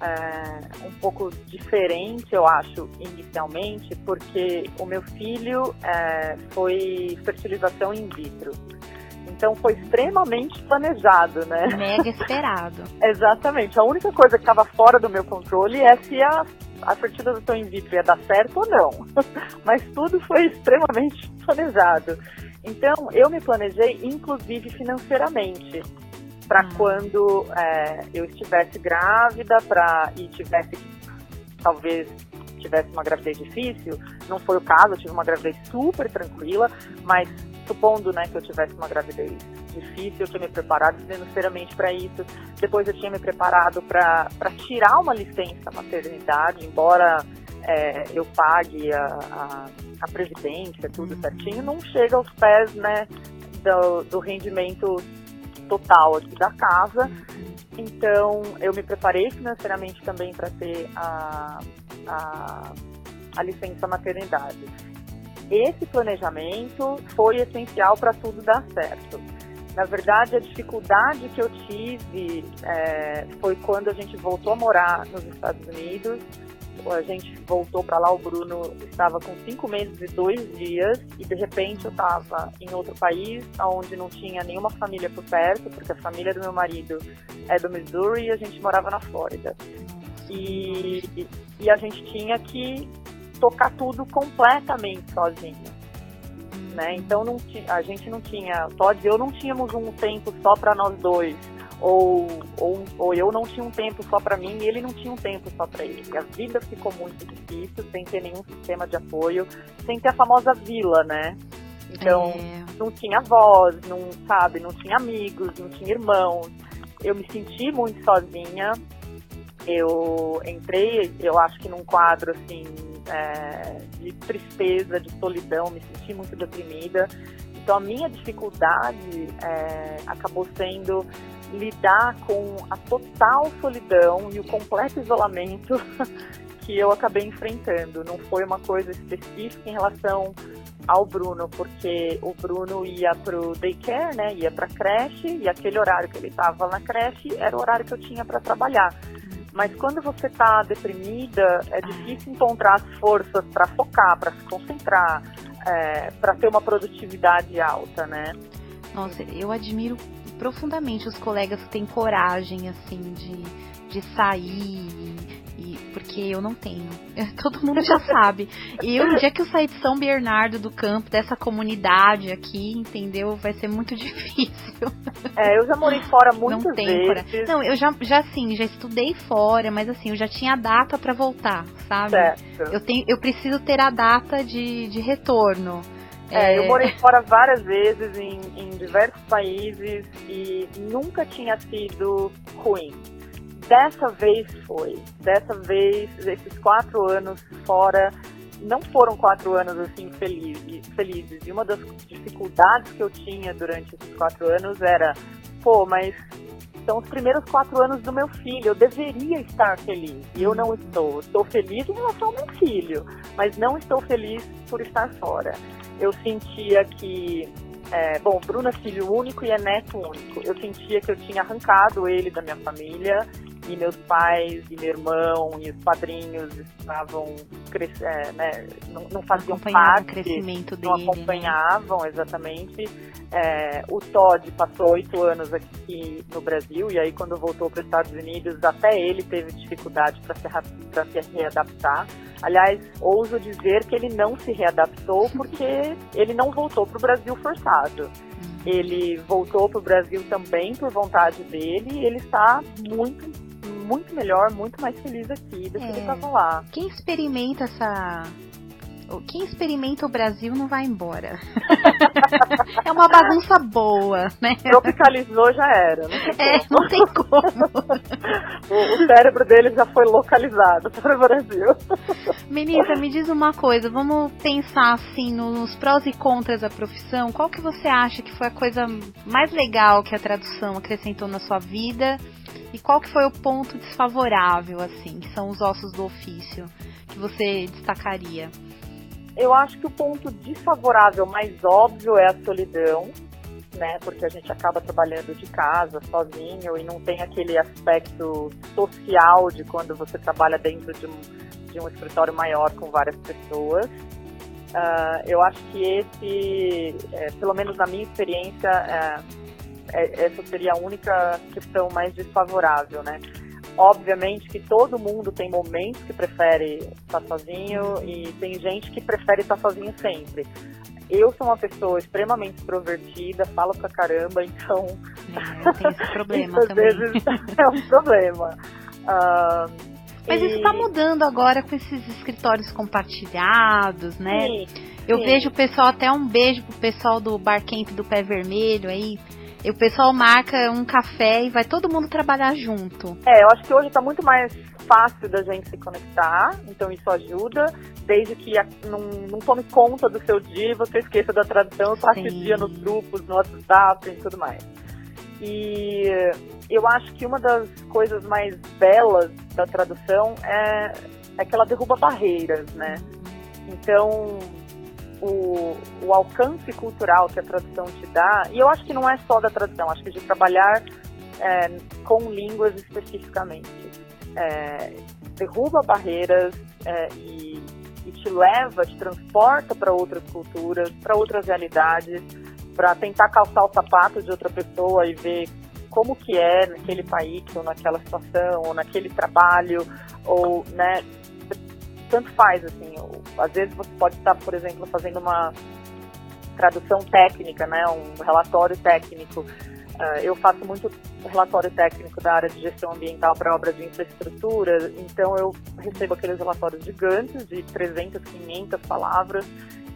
S4: é, um pouco diferente, eu acho, inicialmente, porque o meu filho é, foi fertilização in vitro. Então foi extremamente planejado, né?
S10: Mega *laughs* esperado.
S4: Exatamente. A única coisa que estava fora do meu controle é se a, a fertilização in vitro ia dar certo ou não. *laughs* Mas tudo foi extremamente *laughs* planejado. Então eu me planejei, inclusive financeiramente, para hum. quando é, eu estivesse grávida, para e tivesse talvez tivesse uma gravidez difícil, não foi o caso, eu tive uma gravidez super tranquila, mas supondo né, que eu tivesse uma gravidez difícil, eu tinha me preparado financeiramente para isso. Depois eu tinha me preparado para tirar uma licença maternidade, embora é, eu pague a, a, a, previdência, tudo uhum. certinho, não chega aos pés né, do, do rendimento total aqui da casa. Uhum. Então eu me preparei financeiramente também para ter a, a, a licença maternidade esse planejamento foi essencial para tudo dar certo. Na verdade, a dificuldade que eu tive é, foi quando a gente voltou a morar nos Estados Unidos. A gente voltou para lá, o Bruno estava com cinco meses e dois dias, e de repente eu estava em outro país, onde não tinha nenhuma família por perto, porque a família do meu marido é do Missouri e a gente morava na Flórida. E, e a gente tinha que tocar tudo completamente sozinho. Né? Então não a gente não tinha, Todd e eu não tínhamos um tempo só para nós dois, ou, ou, ou eu não tinha um tempo só para mim e ele não tinha um tempo só para ele. A vida ficou muito difícil, sem ter nenhum sistema de apoio, sem ter a famosa vila, né? Então é. não tinha voz, não sabe, não tinha amigos, não tinha irmãos. Eu me senti muito sozinha. Eu entrei, eu acho que num quadro assim é, de tristeza, de solidão, me senti muito deprimida. Então a minha dificuldade é, acabou sendo lidar com a total solidão e o completo isolamento *laughs* que eu acabei enfrentando. Não foi uma coisa específica em relação ao Bruno, porque o Bruno ia pro daycare, né? Ia pra creche e aquele horário que ele estava na creche era o horário que eu tinha para trabalhar. Mas quando você está deprimida, é difícil encontrar as forças para focar, para se concentrar, é, para ter uma produtividade alta, né?
S10: Nossa, eu admiro profundamente os colegas que têm coragem, assim, de, de sair e, porque eu não tenho. *laughs* Todo mundo já sabe. Eu, no dia que eu sair de São Bernardo do Campo, dessa comunidade aqui, entendeu? Vai ser muito *laughs* difícil.
S4: É, eu já morei fora muitas
S10: não tem
S4: vezes.
S10: Não, eu já, já assim, já estudei fora, mas assim, eu já tinha data para voltar, sabe?
S4: Certo.
S10: Eu, tenho, eu preciso ter a data de, de retorno.
S4: É, eu morei fora várias vezes em, em diversos países e nunca tinha sido ruim dessa vez foi. Dessa vez, esses quatro anos fora, não foram quatro anos assim felizes, felizes. E uma das dificuldades que eu tinha durante esses quatro anos era, pô, mas são os primeiros quatro anos do meu filho, eu deveria estar feliz. E eu não estou. Estou feliz em relação ao meu filho, mas não estou feliz por estar fora. Eu sentia que é, bom, Bruno é filho único e é neto único. Eu sentia que eu tinha arrancado ele da minha família e meus pais e meu irmão e os padrinhos estavam é, né, não, não faziam parte,
S10: o crescimento
S4: não
S10: dele,
S4: né? acompanhavam né? exatamente. É, o Todd passou oito anos aqui no Brasil e aí quando voltou para os Estados Unidos até ele teve dificuldade para se, se readaptar. Aliás, ouso dizer que ele não se readaptou *laughs* porque ele não voltou para o Brasil forçado. Hum. Ele voltou para o Brasil também por vontade dele e ele está muito muito melhor, muito mais feliz aqui do que ele estava é. lá.
S10: Quem experimenta essa quem experimenta o Brasil não vai embora. *laughs* é uma bagunça boa, né?
S4: Tropicalizou já era. Não
S10: é, não tem *laughs* como.
S4: o, o, cérebro dele já foi localizado *laughs* para o Brasil.
S10: Menina, me diz uma coisa, vamos pensar assim nos prós e contras da profissão. Qual que você acha que foi a coisa mais legal que a tradução acrescentou na sua vida? E qual que foi o ponto desfavorável, assim, que são os ossos do ofício, que você destacaria?
S4: Eu acho que o ponto desfavorável mais óbvio é a solidão, né? Porque a gente acaba trabalhando de casa, sozinho, e não tem aquele aspecto social de quando você trabalha dentro de um, de um escritório maior com várias pessoas. Uh, eu acho que esse, é, pelo menos na minha experiência, é, é, essa seria a única questão mais desfavorável, né? Obviamente que todo mundo tem momentos que prefere estar sozinho e tem gente que prefere estar sozinho sempre. Eu sou uma pessoa extremamente extrovertida, falo pra caramba, então.
S10: É, tem esse *laughs* problema
S4: às
S10: também.
S4: vezes *laughs* é um problema. Uh,
S10: Mas e... isso está mudando agora com esses escritórios compartilhados, né?
S4: Sim,
S10: Eu
S4: sim.
S10: vejo o pessoal, até um beijo pro pessoal do Barcamp do Pé Vermelho aí. E o pessoal marca um café e vai todo mundo trabalhar junto.
S4: É, eu acho que hoje está muito mais fácil da gente se conectar, então isso ajuda, desde que a, não, não tome conta do seu dia e você esqueça da tradução, passe o dia nos grupos, no WhatsApp e tudo mais. E eu acho que uma das coisas mais belas da tradução é, é que ela derruba barreiras, né? Então, o, o alcance cultural que a tradução te dá, e eu acho que não é só da tradução, acho que de trabalhar é, com línguas especificamente. É, derruba barreiras é, e, e te leva, te transporta para outras culturas, para outras realidades, para tentar calçar o sapato de outra pessoa e ver como que é naquele país, ou naquela situação, ou naquele trabalho, ou, né, tanto faz, assim, às vezes você pode estar, por exemplo, fazendo uma tradução técnica, né, um relatório técnico. Uh, eu faço muito relatório técnico da área de gestão ambiental para obras de infraestrutura, então eu recebo aqueles relatórios gigantes de 300, 500 palavras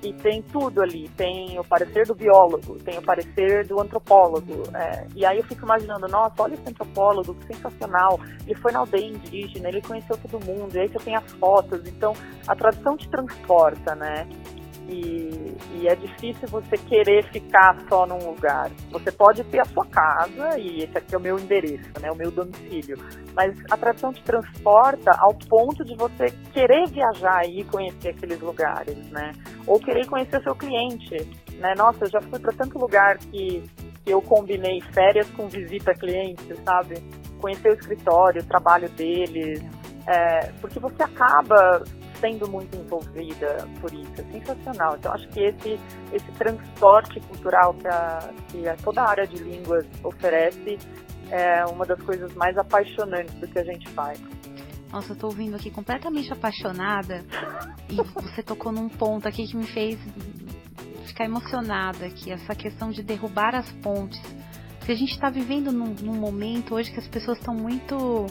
S4: e tem tudo ali. Tem o parecer do biólogo, tem o parecer do antropólogo. É, e aí eu fico imaginando, nossa, olha esse antropólogo, que sensacional. Ele foi na aldeia indígena, ele conheceu todo mundo, e aí você tem as fotos. Então, a tradução te transporta, né? E, e é difícil você querer ficar só num lugar. Você pode ter a sua casa, e esse aqui é o meu endereço, né? O meu domicílio. Mas a tradução te transporta ao ponto de você querer viajar e conhecer aqueles lugares, né? Ou querer conhecer o seu cliente, né? Nossa, eu já fui para tanto lugar que, que eu combinei férias com visita a cliente, sabe? Conhecer o escritório, o trabalho deles, é, porque você acaba sendo muito envolvida por isso, é sensacional. Então acho que esse, esse transporte cultural que, a, que a toda a área de línguas oferece é uma das coisas mais apaixonantes do que a gente faz.
S10: Nossa, eu tô ouvindo aqui completamente apaixonada e você tocou num ponto aqui que me fez ficar emocionada aqui, essa questão de derrubar as pontes. Porque a gente está vivendo num, num momento hoje que as pessoas estão muito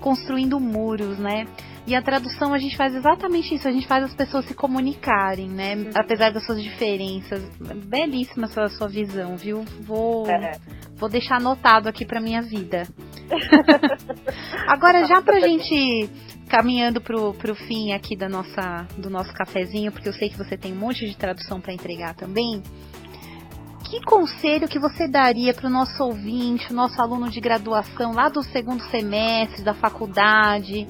S10: construindo muros, né? E a tradução a gente faz exatamente isso, a gente faz as pessoas se comunicarem, né? Apesar das suas diferenças. Belíssima essa sua visão, viu? Vou,
S4: É.
S10: vou deixar anotado aqui pra minha vida. *laughs* Agora, já pra gente caminhando pro, pro fim aqui da nossa, do nosso cafezinho, porque eu sei que você tem um monte de tradução para entregar também. Que conselho que você daria para o nosso ouvinte, o nosso aluno de graduação lá do segundo semestre da faculdade,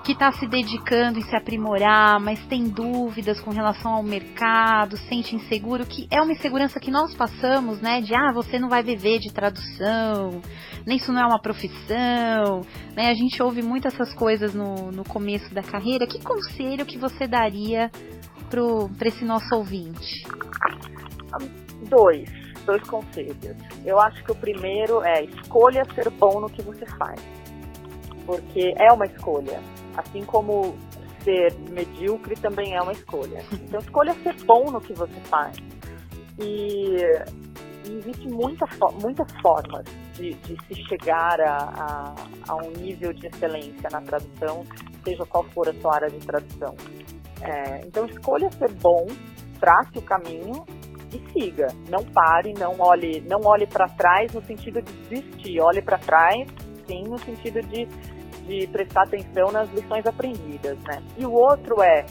S10: que está se dedicando em se aprimorar, mas tem dúvidas com relação ao mercado, sente inseguro, que é uma insegurança que nós passamos, né? De ah, você não vai viver de tradução, nem isso não é uma profissão, né? A gente ouve muito essas coisas no, no começo da carreira. Que conselho que você daria para esse nosso ouvinte?
S4: Dois, dois conselhos. Eu acho que o primeiro é escolha ser bom no que você faz. Porque é uma escolha. Assim como ser medíocre também é uma escolha. Então escolha ser bom no que você faz. E, e existe muita, muitas formas de, de se chegar a, a, a um nível de excelência na tradução, seja qual for a sua área de tradução. É, então escolha ser bom, trace o caminho e siga. Não pare, não olhe, não olhe para trás no sentido de desistir. Olhe para trás, sim, no sentido de, de prestar atenção nas lições aprendidas, né? E o outro é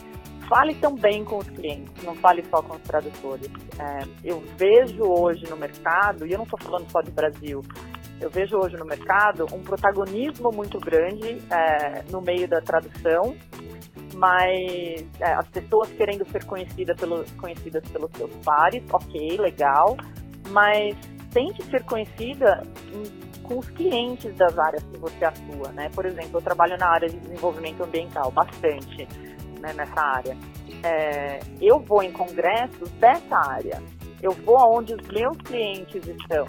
S4: fale também com os clientes, não fale só com os tradutores. É, eu vejo hoje no mercado, e eu não estou falando só de Brasil, eu vejo hoje no mercado um protagonismo muito grande é, no meio da tradução, mas é, as pessoas querendo ser conhecida pelo, conhecidas pelos seus pares, ok, legal, mas tente ser conhecida em- com os clientes das áreas que você atua, né? Por exemplo, eu trabalho na área de desenvolvimento ambiental, bastante, né, nessa área. é, eu vou em congressos dessa área. Eu vou aonde os meus clientes estão.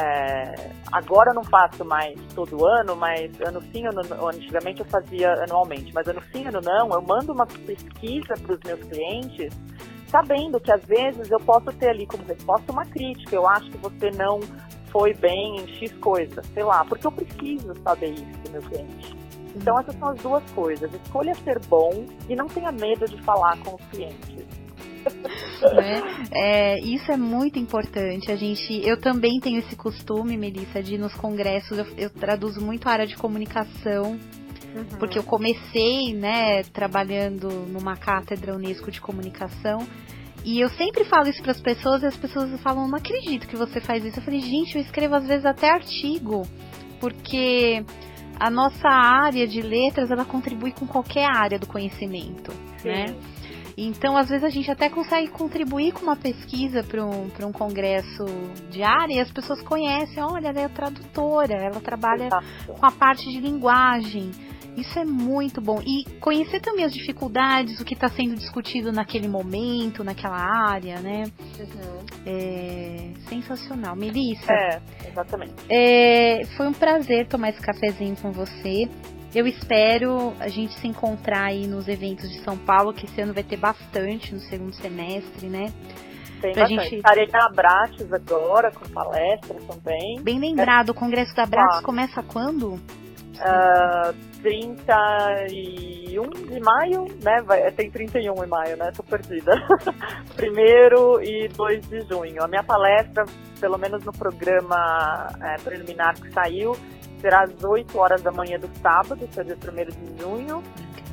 S4: É, agora eu não faço mais todo ano, mas ano sim, ano, antigamente eu fazia anualmente, mas ano sim, ano não, eu mando uma pesquisa para os meus clientes, sabendo que às vezes eu posso ter ali como resposta uma crítica, eu acho que você não foi bem em X coisa, sei lá, porque eu preciso saber isso do meu cliente. Então essas são as duas coisas, escolha ser bom e não tenha medo de falar com os clientes.
S2: Né? É, isso é muito importante. A gente, eu também tenho esse costume, Melissa, de ir nos congressos. Eu, eu traduzo muito a área de comunicação, uhum. porque eu comecei, né, trabalhando numa cátedra Unesco de comunicação. E eu sempre falo isso para as pessoas e as pessoas falam: Não acredito que você faz isso. Eu falei: Gente, eu escrevo às vezes até artigo, porque a nossa área de letras ela contribui com qualquer área do conhecimento, Sim. né? Então, às vezes, a gente até consegue contribuir com uma pesquisa para um, um congresso de área e as pessoas conhecem, olha, ela é tradutora, ela trabalha Exato. com a parte de linguagem. Isso é muito bom. E conhecer também as dificuldades, o que está sendo discutido naquele momento, naquela área, né? Uhum. É sensacional. Melissa.
S4: É, exatamente.
S2: É, foi um prazer tomar esse cafezinho com você. Eu espero a gente se encontrar aí nos eventos de São Paulo, que esse ano vai ter bastante no segundo semestre, né?
S4: Tem pra bastante. Gente... Estarei na Abrates agora, com palestra também.
S2: Bem lembrado, o Congresso da Abrates ah. começa quando?
S4: Uh, 31 de maio, né? Vai, tem 31 em maio, né? Tô perdida. *laughs* Primeiro e 2 de junho. A minha palestra, pelo menos no programa é, preliminar que saiu, será às 8 horas da manhã do sábado, que é dia 1 de junho,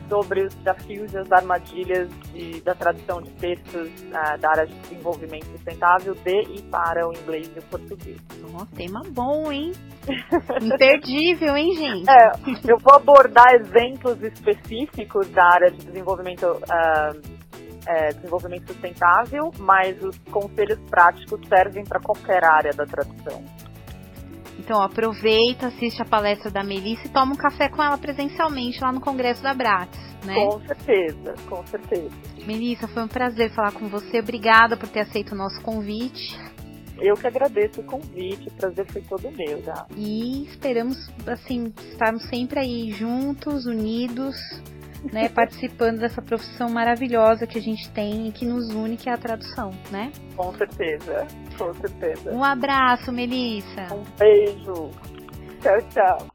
S4: sobre os desafios e as armadilhas de, da tradução de textos uh, da área de desenvolvimento sustentável de e para o inglês e o português.
S2: Oh, tema bom, hein? *laughs* Imperdível, hein, gente?
S4: É, eu vou abordar exemplos específicos da área de desenvolvimento uh, é, desenvolvimento sustentável, mas os conselhos práticos servem para qualquer área da tradução.
S2: Então aproveita, assiste a palestra da Melissa e toma um café com ela presencialmente lá no Congresso da Bratis, né?
S4: Com certeza, com certeza.
S2: Melissa, foi um prazer falar com você. Obrigada por ter aceito o nosso convite.
S4: Eu que agradeço o convite, o prazer foi todo meu, tá?
S2: E esperamos, assim, estarmos sempre aí juntos, unidos, né, participando dessa profissão maravilhosa que a gente tem e que nos une, que é a tradução, né?
S4: Com certeza, com certeza.
S2: Um abraço, Melissa.
S4: Um beijo. Tchau, tchau.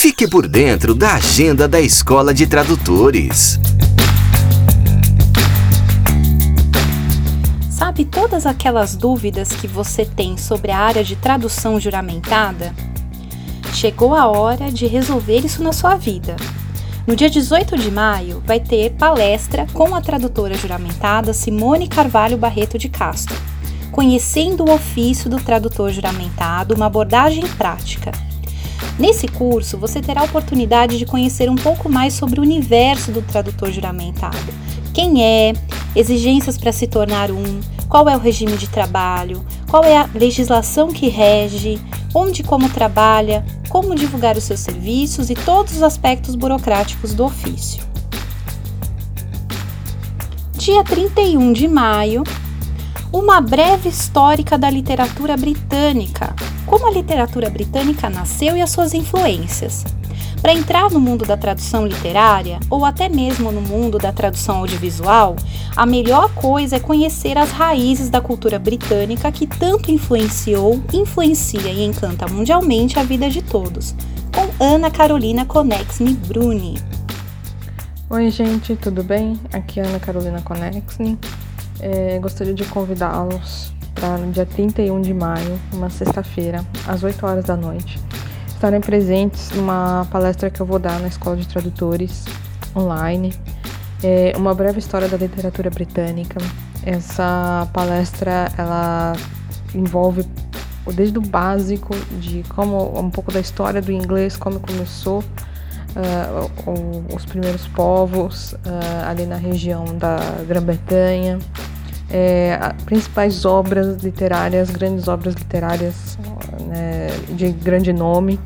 S1: Fique por dentro da agenda da Escola de Tradutores.
S2: Sabe todas aquelas dúvidas que você tem sobre a área de tradução juramentada? Chegou a hora de resolver isso na sua vida. No dia 18 de maio, vai ter palestra com a tradutora juramentada Simone Carvalho Barreto de Castro, conhecendo o ofício do tradutor juramentado, uma abordagem prática. Nesse curso, você terá a oportunidade de conhecer um pouco mais sobre o universo do tradutor juramentado. Quem é, exigências para se tornar um, qual é o regime de trabalho, qual é a legislação que rege, onde e como trabalha, como divulgar os seus serviços e todos os aspectos burocráticos do ofício. Dia 31 de maio, uma breve histórica da literatura britânica, como a literatura britânica nasceu e as suas influências. Para entrar no mundo da tradução literária, ou até mesmo no mundo da tradução audiovisual, a melhor coisa é conhecer as raízes da cultura britânica que tanto influenciou, influencia e encanta mundialmente a vida de todos. Com Ana Carolina Conexme Bruni.
S11: Oi, gente, tudo bem? Aqui é Ana Carolina Conexme. É, gostaria de convidá-los para no dia 31 de maio, uma sexta-feira, às 8 horas da noite, estarem presentes numa palestra que eu vou dar na Escola de Tradutores online. É uma breve história da literatura britânica. Essa palestra ela envolve desde o básico de como um pouco da história do inglês, como começou uh, os primeiros povos uh, ali na região da Grã-Bretanha, é, principais obras literárias, grandes obras literárias né, de grande nome.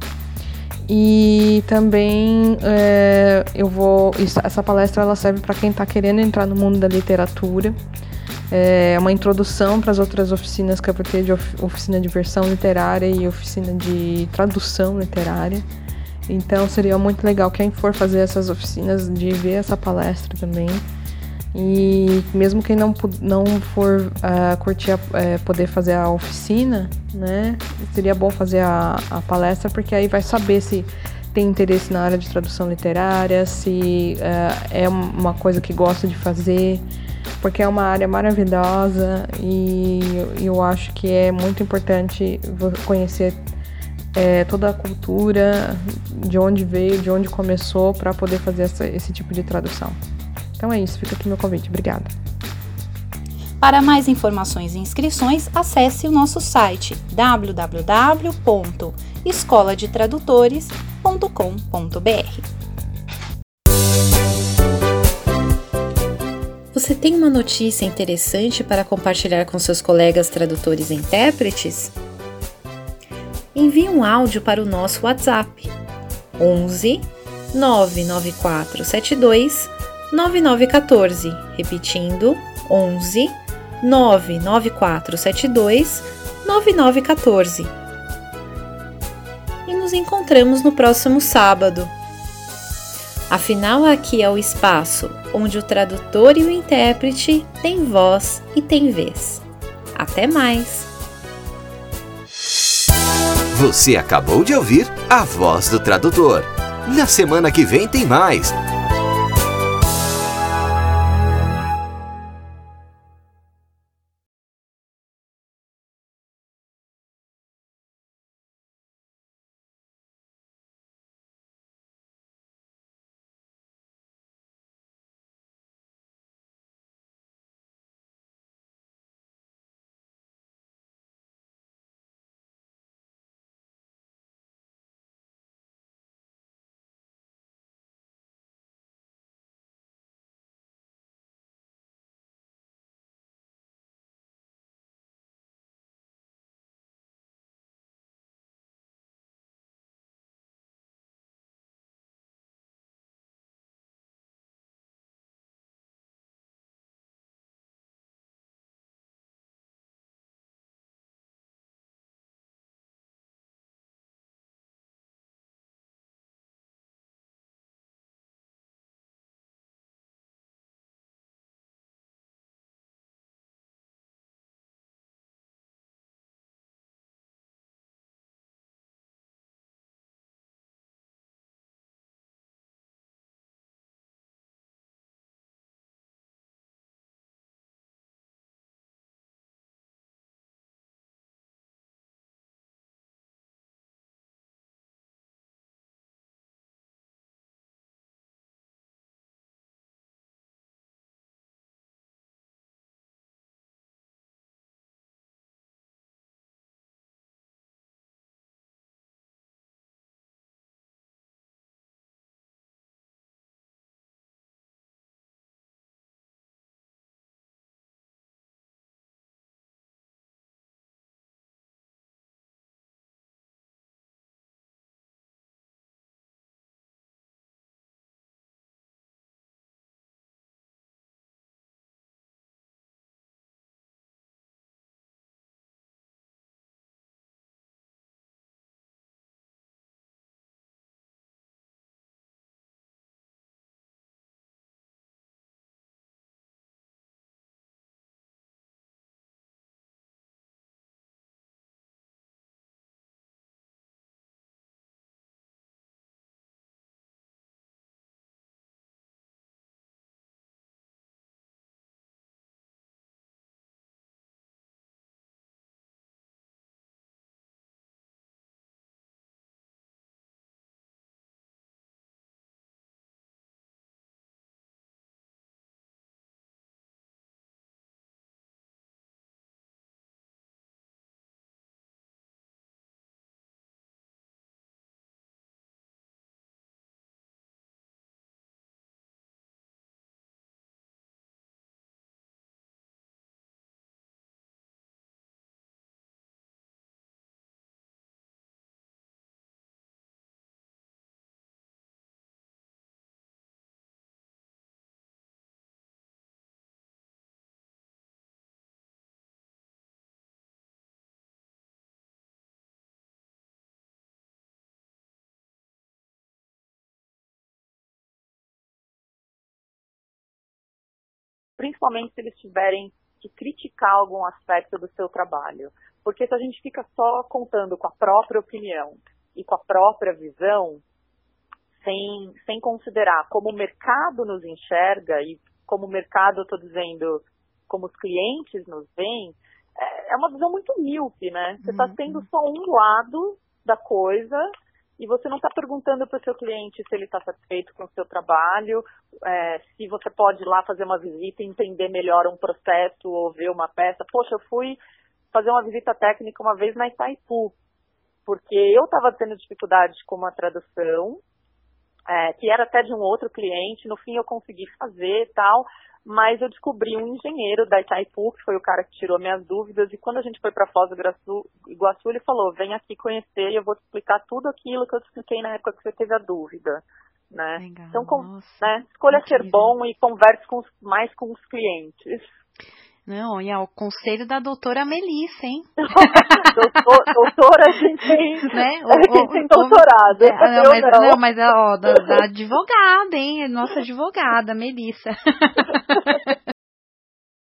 S11: E também é, eu vou. Essa palestra ela serve para quem está querendo entrar no mundo da literatura. É uma introdução para as outras oficinas que eu vou ter de oficina de versão literária e oficina de tradução literária. Então seria muito legal quem for fazer essas oficinas de ver essa palestra também. E mesmo quem não, não for uh, curtir, a, uh, poder fazer a oficina, né? Seria bom fazer a, a palestra, porque aí vai saber se tem interesse na área de tradução literária, se uh, é uma coisa que gosta de fazer, porque é uma área maravilhosa e eu acho que é muito importante conhecer é, toda a cultura, de onde veio, de onde começou, para poder fazer essa, esse tipo de tradução. Então é isso, fica aqui meu convite. Obrigada.
S2: Para mais informações e inscrições, acesse o nosso site www.escoladetradutores.com.br. Você tem uma notícia interessante para compartilhar com seus colegas tradutores e intérpretes? Envie um áudio para o nosso WhatsApp 11 99472 9914, repetindo 11 99472 9914. E nos encontramos no próximo sábado. Afinal, aqui é o espaço onde o tradutor e o intérprete têm voz e têm vez. Até mais!
S1: Você acabou de ouvir a voz do tradutor. Na semana que vem tem mais.
S4: Principalmente se eles tiverem que criticar algum aspecto do seu trabalho. Porque se a gente fica só contando com a própria opinião e com a própria visão, sem, sem considerar como o mercado nos enxerga e como o mercado, eu estou dizendo, como os clientes nos veem, é, é uma visão muito míope, né? Você está uhum. tendo só um lado da coisa e você não está perguntando para o seu cliente se ele está satisfeito com o seu trabalho, é, se você pode ir lá fazer uma visita entender melhor um processo ou ver uma peça. Poxa, eu fui fazer uma visita técnica uma vez na Itaipu, porque eu estava tendo dificuldade com uma tradução, é, que era até de um outro cliente, no fim eu consegui fazer e tal, mas eu descobri um engenheiro da Itaipu, que foi o cara que tirou minhas dúvidas, e quando a gente foi para Foz do Iguaçu, Iguaçu, ele falou, vem aqui conhecer e eu vou te explicar tudo aquilo que eu te expliquei na época que você teve a dúvida. Né?
S2: Legal,
S4: então, com, né, escolha ser bom e converse com os, mais com os clientes.
S2: Não, e é o conselho da doutora Melissa, hein? *laughs*
S4: Doutor, doutora, a gente tem,
S2: né?
S4: O, a gente tem doutorado.
S2: É, não, mas, não. não, mas ó, da, da, advogada, hein? Nossa advogada, Melissa. *laughs*